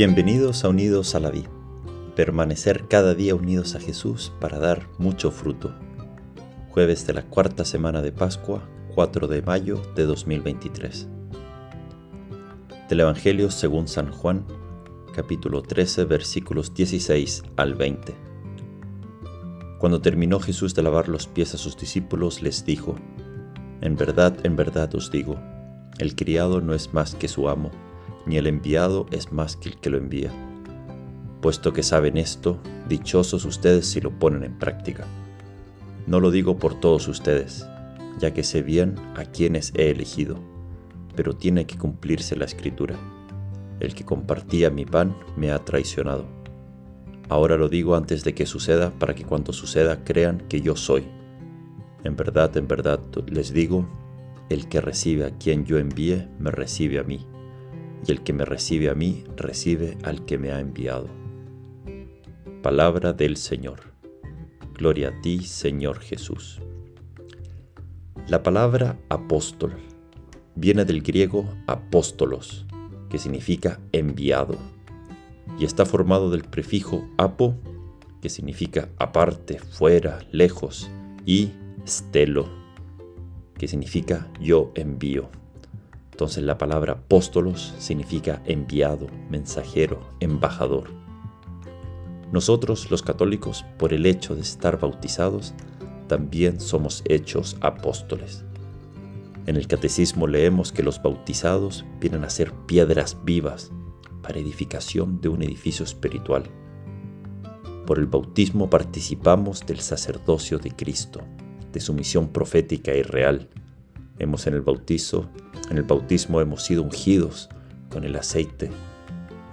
Bienvenidos a Unidos a la Vida. Permanecer cada día unidos a Jesús para dar mucho fruto. Jueves de la cuarta semana de Pascua, 4 de mayo de 2023. Del Evangelio según San Juan, capítulo 13, versículos 16 al 20. Cuando terminó Jesús de lavar los pies a sus discípulos, les dijo, En verdad, en verdad os digo, el criado no es más que su amo, ni el enviado es más que el que lo envía. Puesto que saben esto, dichosos ustedes si lo ponen en práctica. No lo digo por todos ustedes, ya que sé bien a quienes he elegido, pero tiene que cumplirse la escritura. El que compartía mi pan me ha traicionado. Ahora lo digo antes de que suceda para que cuando suceda crean que yo soy. En verdad, en verdad les digo, el que recibe a quien yo envíe, me recibe a mí, y el que me recibe a mí, recibe al que me ha enviado. Palabra del Señor. Gloria a ti, Señor Jesús. La palabra apóstol viene del griego apóstolos, que significa enviado, y está formado del prefijo apo, que significa aparte, fuera, lejos, y stelo, que significa yo envío. Entonces la palabra apóstolos significa enviado, mensajero, embajador. Nosotros los católicos, por el hecho de estar bautizados, también somos hechos apóstoles. En el catecismo leemos que los bautizados vienen a ser piedras vivas para edificación de un edificio espiritual. Por el bautismo participamos del sacerdocio de Cristo de su misión profética y real. Hemos en el bautizo, en el bautismo hemos sido ungidos con el aceite.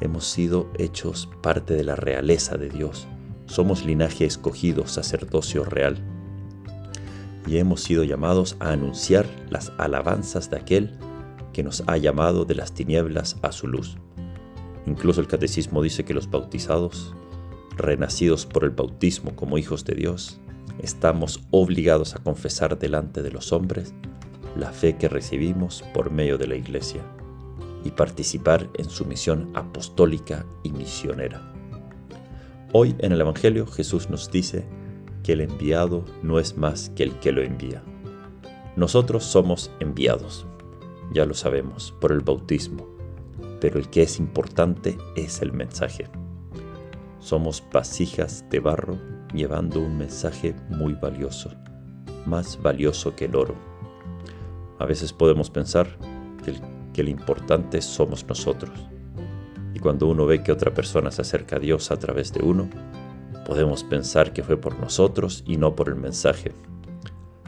Hemos sido hechos parte de la realeza de Dios. Somos linaje escogido, sacerdocio real. Y hemos sido llamados a anunciar las alabanzas de aquel que nos ha llamado de las tinieblas a su luz. Incluso el catecismo dice que los bautizados, renacidos por el bautismo como hijos de Dios, estamos obligados a confesar delante de los hombres la fe que recibimos por medio de la Iglesia y participar en su misión apostólica y misionera. Hoy en el Evangelio Jesús nos dice que el enviado no es más que el que lo envía. Nosotros somos enviados, ya lo sabemos, por el bautismo, pero el que es importante es el mensaje. Somos vasijas de barro llevando un mensaje muy valioso, más valioso que el oro. A veces podemos pensar que el, que el importante somos nosotros. Y cuando uno ve que otra persona se acerca a Dios a través de uno, podemos pensar que fue por nosotros y no por el mensaje.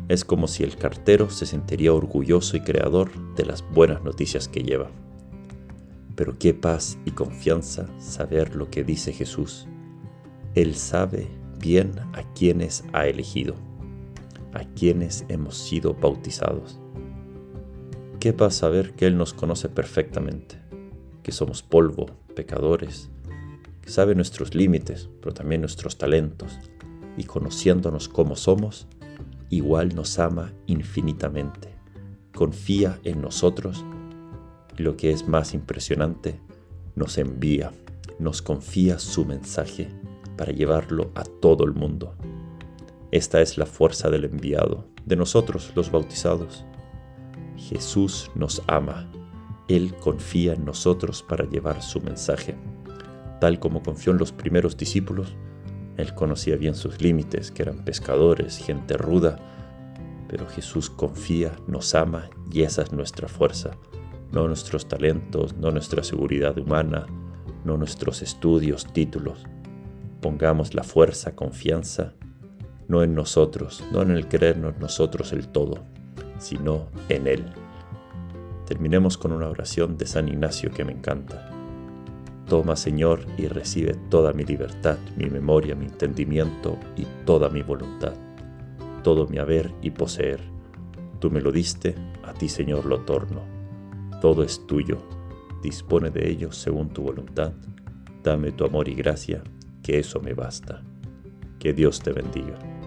Es como si el cartero se sentiría orgulloso y creador de las buenas noticias que lleva. Pero qué paz y confianza saber lo que dice Jesús. Él sabe bien a quienes ha elegido, a quienes hemos sido bautizados. ¿Qué paz saber que Él nos conoce perfectamente, que somos polvo, pecadores, que sabe nuestros límites, pero también nuestros talentos, y conociéndonos como somos, igual nos ama infinitamente, confía en nosotros y lo que es más impresionante, nos envía, nos confía su mensaje para llevarlo a todo el mundo. Esta es la fuerza del enviado, de nosotros los bautizados. Jesús nos ama, Él confía en nosotros para llevar su mensaje. Tal como confió en los primeros discípulos, Él conocía bien sus límites, que eran pescadores, gente ruda, pero Jesús confía, nos ama y esa es nuestra fuerza, no nuestros talentos, no nuestra seguridad humana, no nuestros estudios, títulos. Pongamos la fuerza, confianza, no en nosotros, no en el creernos nosotros el todo, sino en Él. Terminemos con una oración de San Ignacio que me encanta. Toma, Señor, y recibe toda mi libertad, mi memoria, mi entendimiento y toda mi voluntad, todo mi haber y poseer. Tú me lo diste, a ti, Señor, lo torno. Todo es tuyo. Dispone de ello según tu voluntad. Dame tu amor y gracia que eso me basta. Que Dios te bendiga.